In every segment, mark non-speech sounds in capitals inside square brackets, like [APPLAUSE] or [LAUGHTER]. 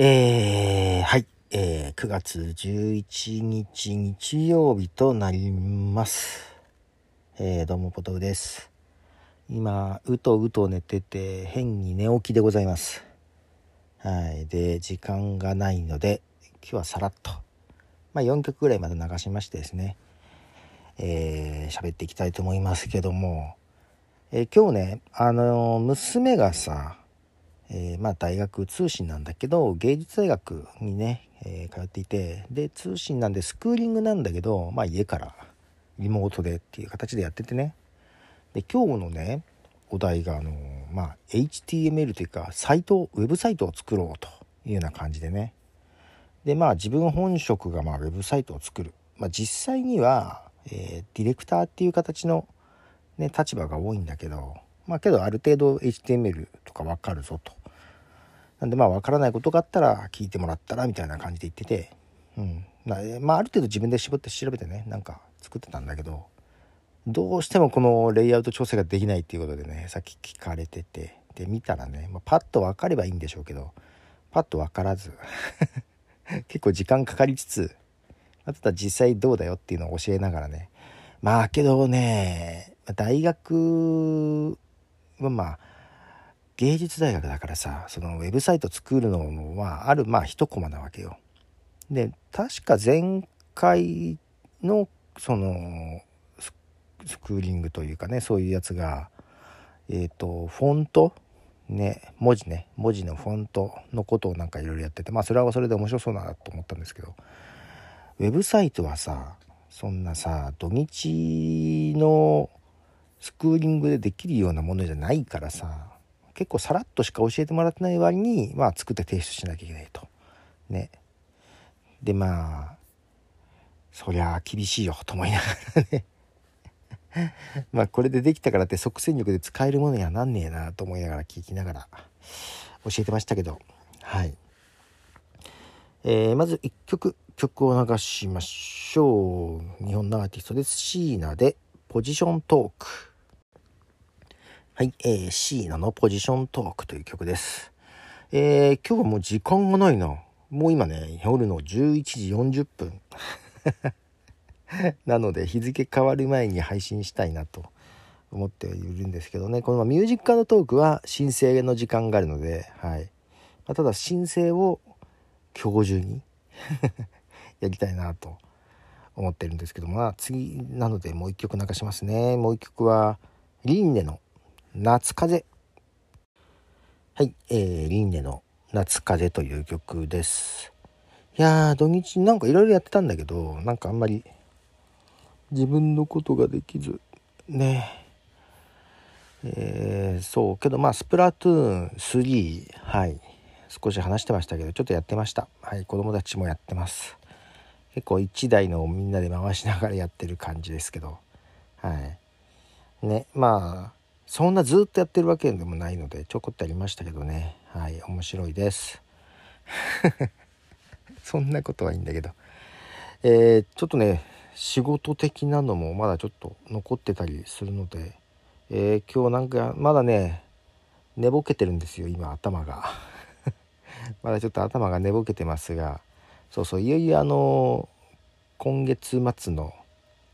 えー、はい、えー、9月11日日曜日となります。えー、どうもポトフです。今、うとうと寝てて、変に寝起きでございます。はい。で、時間がないので、今日はさらっと、まあ4曲ぐらいまで流しましてですね、えー、喋っていきたいと思いますけども、えー、今日ね、あのー、娘がさ、えー、まあ大学通信なんだけど芸術大学にね、えー、通っていてで通信なんでスクーリングなんだけどまあ家からリモートでっていう形でやっててね。で今日のねお題があのまあ HTML というかサイトウェブサイトを作ろうというような感じでね。でまあ自分本職がまあウェブサイトを作る、まあ、実際には、えー、ディレクターっていう形の、ね、立場が多いんだけどまあけどある程度 HTML とか分かるぞと。なんでまあ分からないことがあったら聞いてもらったらみたいな感じで言ってて、うん。まあある程度自分で絞って調べてね、なんか作ってたんだけど、どうしてもこのレイアウト調整ができないっていうことでね、さっき聞かれてて、で見たらね、まあ、パッと分かればいいんでしょうけど、パッと分からず [LAUGHS] 結構時間かかりつつ、あとは実際どうだよっていうのを教えながらね、まあけどね、大学はまあ、芸術大学だからさそのウェブサイト作るのはあるまあ一コマなわけよ。で確か前回のそのスクーリングというかねそういうやつがえっ、ー、とフォント？ね文字ね文字のフォントのことをなんかいろいろやっててまあそれはそれで面白そうだなと思ったんですけどウェブサイトはさそんなさ土日のスクーリングでできるようなものじゃないからさ結構さらっとしか教えてもらってない割に、まあ、作って提出しなきゃいけないと。ね。で、まあ、そりゃあ厳しいよと思いながらね。[LAUGHS] まあこれでできたからって即戦力で使えるものにはなんねえなと思いながら聞きながら教えてましたけど。はい、えー、まず1曲曲を流しましょう。日本のアーティストです。椎名でポジショントーク。はい、えー、シーナのポジショントークという曲です。えー、今日はもう時間がないな。もう今ね、夜の11時40分。[LAUGHS] なので日付変わる前に配信したいなと思っているんですけどね。このミュージックのトークは申請の時間があるので、はい。ま、ただ申請を今日中に [LAUGHS] やりたいなと思ってるんですけども、まあ次なのでもう一曲流しますね。もう一曲は、リンネの夏風はい、えー、リンネの夏風という曲です。いやー、土日なんかいろいろやってたんだけど、なんかあんまり自分のことができず、ね。えー、そう、けどまあ、スプラトゥーン3、はい、少し話してましたけど、ちょっとやってました。はい、子供たちもやってます。結構1台のみんなで回しながらやってる感じですけど、はい。ね、まあ、そんなずっとやってるわけでもないのでちょこっとやりましたけどね。はい面白いです。[LAUGHS] そんなことはいいんだけど。えー、ちょっとね仕事的なのもまだちょっと残ってたりするので、えー、今日なんかまだね寝ぼけてるんですよ今頭が。[LAUGHS] まだちょっと頭が寝ぼけてますが。そうそういよいよあの今月末の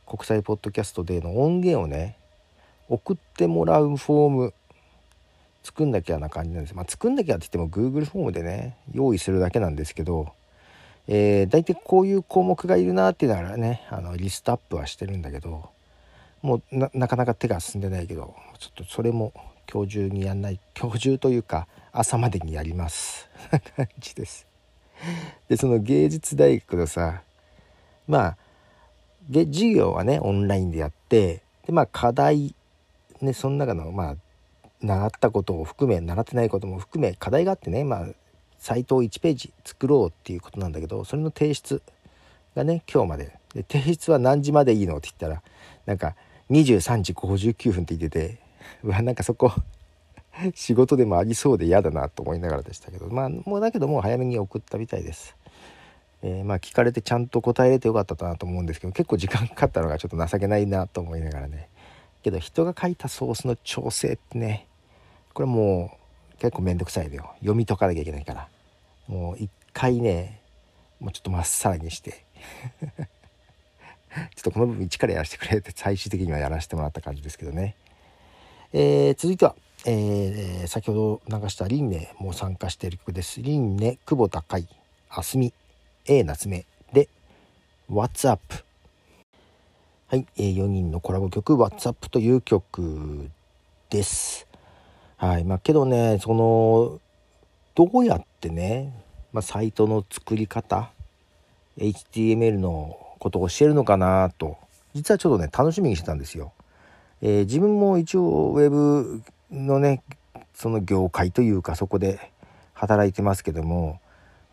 国際ポッドキャストでの音源をね送ってもらうフォーム作んなきゃな感じなんです。まあ、作んなきゃって言っても Google フォームでね、用意するだけなんですけど、えー、大体こういう項目がいるなっていうのはね、あのリストアップはしてるんだけど、もうなかなか手が進んでないけど、ちょっとそれも今日中にやんない、今日中というか朝までにやります。感じです。で、その芸術大学のさ、まあ、授業はね、オンラインでやって、で、まあ課題ね、その中の、まあ、習ったことを含め、習ってないことも含め、課題があってね、まあ、サイトを1ページ作ろうっていうことなんだけど、それの提出がね、今日まで。で、提出は何時までいいのって言ったら、なんか、23時59分って言ってて、うわ、なんかそこ [LAUGHS] 仕事でもありそうで嫌だなと思いながらでしたけど、まあ、もうだけどもう早めに送ったみたいです。えー、まあ聞かれてちゃんと答えれてよかったなと思うんですけど結構時間かかったのがちょっと情けないなと思いながらねけど人が書いたソースの調整ってねこれもう結構めんどくさいのよ。読み解かなきゃいけないから。もう一回ねもうちょっとまっさらにして。[LAUGHS] ちょっとこの部分一からやらせてくれって最終的にはやらせてもらった感じですけどね。えー、続いては、えー、先ほど流した輪廻も参加している曲です。輪廻久保田海あすみ A 夏目。で What's Up はい、えー、4人のコラボ曲 What's Up という曲です。はい、まあけどねそのどうやってね、まあ、サイトの作り方 HTML のことを教えるのかなと実はちょっとね楽しみにしてたんですよ。えー、自分も一応ウェブのねその業界というかそこで働いてますけども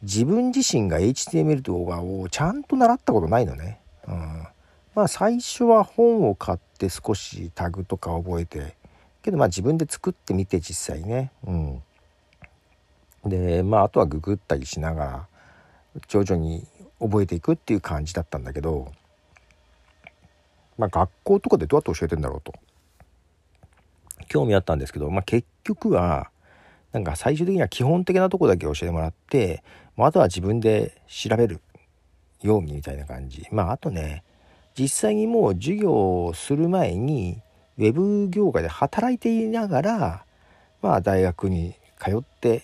自分自身が HTML 動画をちゃんと習ったことないのね。うん、まあ最初は本を買って少しタグとか覚えてけどまあ自分で作ってみて実際ね。うん、でまああとはググったりしながら徐々に覚えていくっていう感じだったんだけど、まあ、学校とかでどうやって教えてんだろうと。興味あったんですけど、まあ、結局はなんか最終的には基本的なとこだけ教えてもらってあとは自分で調べるようにみたいな感じ。まああとね実際にもう授業をする前にウェブ業界で働いていながらまあ大学に通って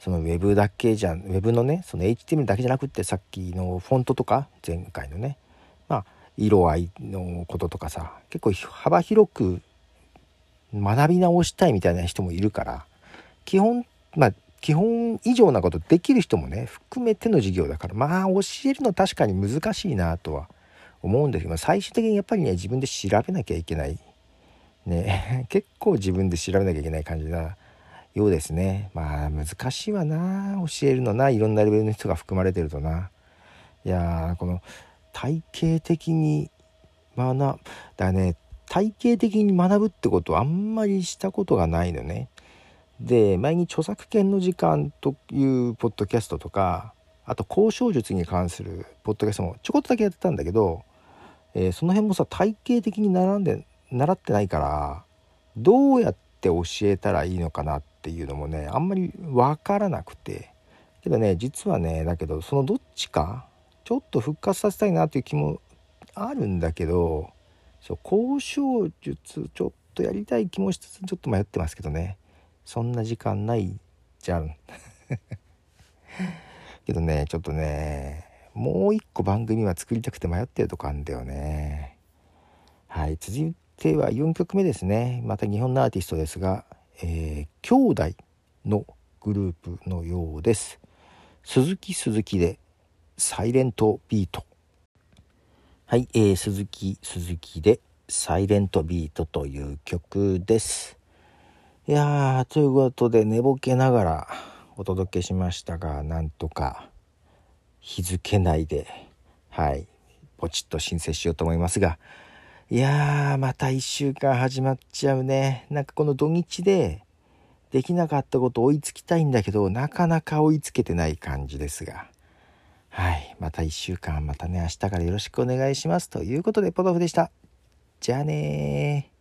そのウェブだけじゃウェブのねその HTML だけじゃなくってさっきのフォントとか前回のねまあ色合いのこととかさ結構幅広く学び直したいみたいな人もいるから基本まあ基本以上なことできる人もね含めての授業だからまあ教えるの確かに難しいなとは思うんですけど最終的にやっぱりね自分で調べなきゃいけない。ね [LAUGHS] 結構自分で調べなきゃいけない感じだようですね。まあ難しいわな。教えるのな。いろんなレベルの人が含まれてるとな。いやこの体系的に学だね。体系的に学ぶってことはあんまりしたことがないのね。で前に著作権の時間というポッドキャストとかあと交渉術に関するポッドキャストもちょこっとだけやってたんだけど、えー、その辺もさ体系的に並んで習ってないからどうやって教えたらいいのかなっていうのもねあんまり分からなくて。けどね実はねだけどそのどっちかちょっと復活させたいなっていう気もあるんだけどそう交渉術ちょっとやりたい気もしつつちょっと迷ってますけどね。そんな時間ないじゃん。[LAUGHS] けどねちょっとねもう一個番組は作りたくて迷ってるとこあんだよねはい続いては4曲目ですねまた日本のアーティストですがえー、兄弟のグループのようです。鈴木鈴木でサイレントビート。はい、えー、鈴木鈴木でサイレントビートという曲です。いやー、ということで寝ぼけながらお届けしましたが、なんとか日付内で、はい、ポチッと申請しようと思いますが、いやー、また1週間始まっちゃうね。なんかこの土日でできなかったこと追いつきたいんだけど、なかなか追いつけてない感じですが。はい。また1週間、またね、明日からよろしくお願いします。ということで、ポトフでした。じゃあねー。